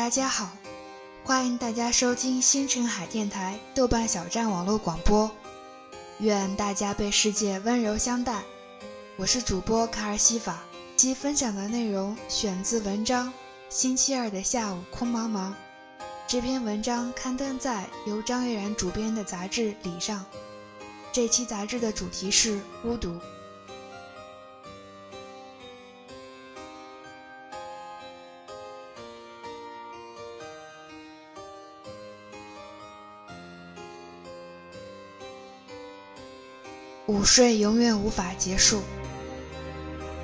大家好，欢迎大家收听星辰海电台豆瓣小站网络广播。愿大家被世界温柔相待。我是主播卡尔西法，其分享的内容选自文章《星期二的下午空茫茫》。这篇文章刊登在由张悦然主编的杂志《礼》上。这期杂志的主题是孤独。午睡永远无法结束。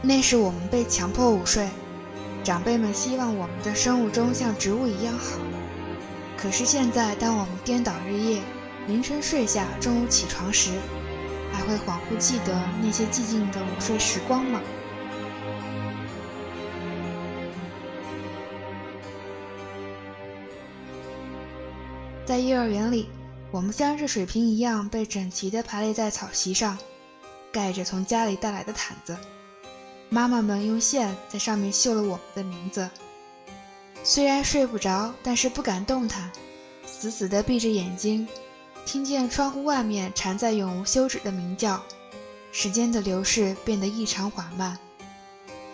那时我们被强迫午睡，长辈们希望我们的生物钟像植物一样好。可是现在，当我们颠倒日夜，凌晨睡下，中午起床时，还会恍惚记得那些寂静的午睡时光吗？在幼儿园里。我们像是水瓶一样被整齐地排列在草席上，盖着从家里带来的毯子。妈妈们用线在上面绣了我们的名字。虽然睡不着，但是不敢动弹，死死地闭着眼睛，听见窗户外面蝉在永无休止的鸣叫。时间的流逝变得异常缓慢，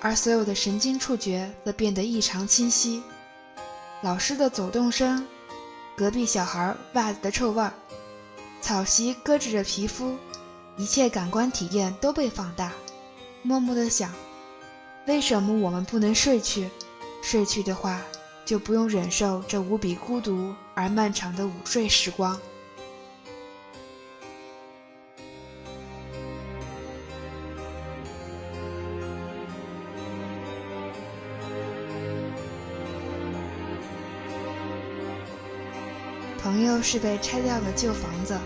而所有的神经触觉则变得异常清晰。老师的走动声。隔壁小孩袜子的臭味儿，草席搁置着皮肤，一切感官体验都被放大。默默的想，为什么我们不能睡去？睡去的话，就不用忍受这无比孤独而漫长的午睡时光。都是被拆掉的旧房子，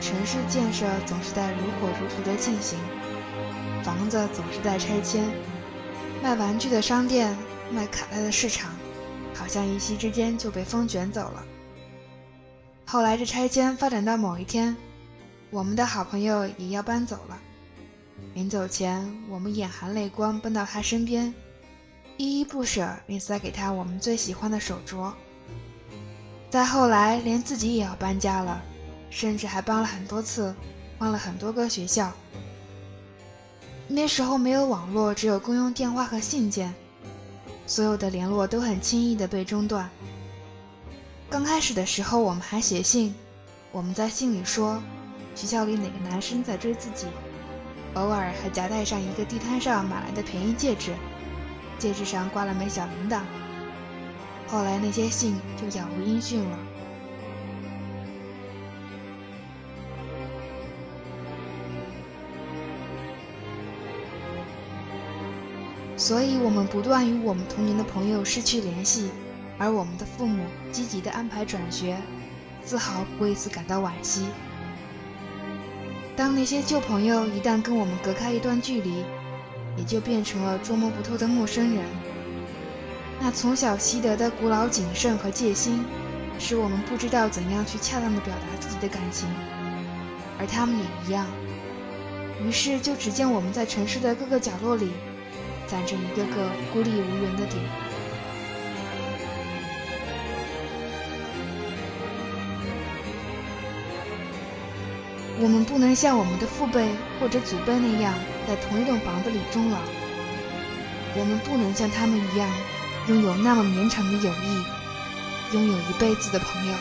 城市建设总是在如火如荼的进行，房子总是在拆迁，卖玩具的商店，卖卡带的市场，好像一夕之间就被风卷走了。后来这拆迁发展到某一天，我们的好朋友也要搬走了。临走前，我们眼含泪光奔到他身边，依依不舍，并塞给他我们最喜欢的手镯。再后来，连自己也要搬家了，甚至还搬了很多次，换了很多个学校。那时候没有网络，只有公用电话和信件，所有的联络都很轻易的被中断。刚开始的时候，我们还写信，我们在信里说学校里哪个男生在追自己，偶尔还夹带上一个地摊上买来的便宜戒指，戒指上挂了枚小铃铛。后来那些信就杳无音讯了，所以我们不断与我们童年的朋友失去联系，而我们的父母积极地安排转学，丝毫不为此感到惋惜。当那些旧朋友一旦跟我们隔开一段距离，也就变成了捉摸不透的陌生人。那从小习得的古老谨慎和戒心，使我们不知道怎样去恰当的表达自己的感情，而他们也一样。于是就只见我们在城市的各个角落里，攒着一个个孤立无援的点。我们不能像我们的父辈或者祖辈那样，在同一栋房子里终老。我们不能像他们一样。拥有那么绵长的友谊，拥有一辈子的朋友。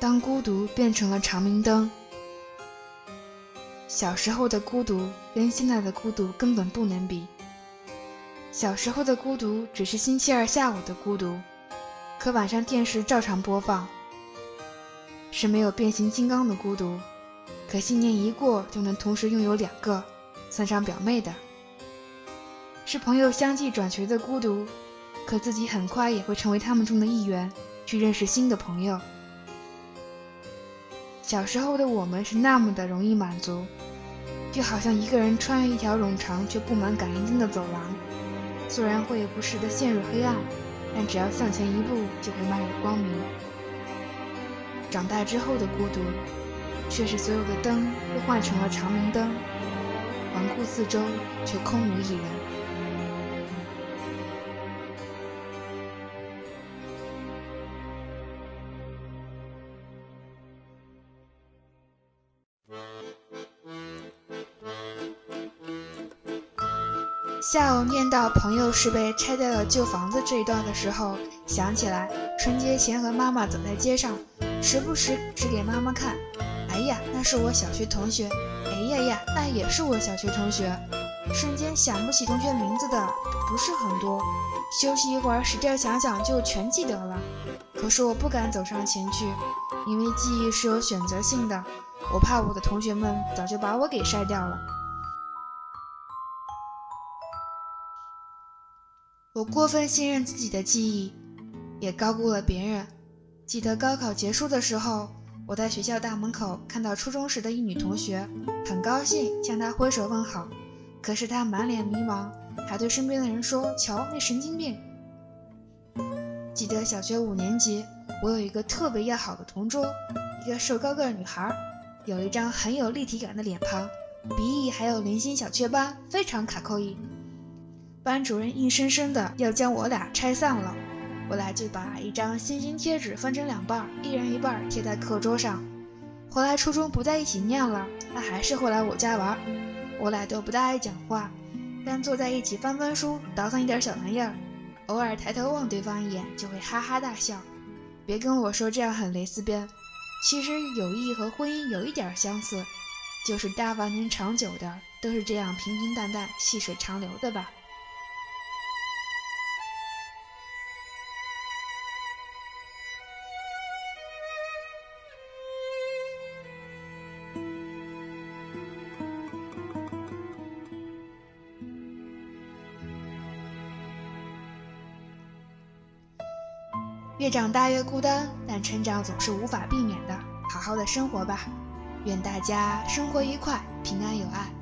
当孤独变成了长明灯。小时候的孤独跟现在的孤独根本不能比。小时候的孤独只是星期二下午的孤独，可晚上电视照常播放；是没有变形金刚的孤独，可新年一过就能同时拥有两个，算上表妹的；是朋友相继转学的孤独，可自己很快也会成为他们中的一员，去认识新的朋友。小时候的我们是那么的容易满足。就好像一个人穿越一条冗长却布满感应灯的走廊，虽然会不时的陷入黑暗，但只要向前一步，就会迈入光明。长大之后的孤独，却是所有的灯都换成了长明灯，环顾四周，却空无一人。下午念到朋友是被拆掉了旧房子这一段的时候，想起来春节前和妈妈走在街上，时不时指给妈妈看。哎呀，那是我小学同学。哎呀呀，那也是我小学同学。瞬间想不起同学名字的不是很多，休息一会儿使劲想想就全记得了。可是我不敢走上前去，因为记忆是有选择性的，我怕我的同学们早就把我给筛掉了。我过分信任自己的记忆，也高估了别人。记得高考结束的时候，我在学校大门口看到初中时的一女同学，很高兴向她挥手问好。可是她满脸迷茫，还对身边的人说：“瞧，那神经病。”记得小学五年级，我有一个特别要好的同桌，一个瘦高个女孩，有一张很有立体感的脸庞，鼻翼还有零星小雀斑，非常卡扣意。班主任硬生生的要将我俩拆散了，我俩就把一张星星贴纸分成两半，一人一半贴在课桌上。后来初中不在一起念了，他还是会来我家玩。我俩都不大爱讲话，但坐在一起翻翻书，倒腾一点小玩意儿，偶尔抬头望对方一眼，就会哈哈大笑。别跟我说这样很蕾丝边，其实友谊和婚姻有一点相似，就是大半年长久的都是这样平平淡淡、细水长流的吧。越长大越孤单，但成长总是无法避免的。好好的生活吧，愿大家生活愉快，平安有爱。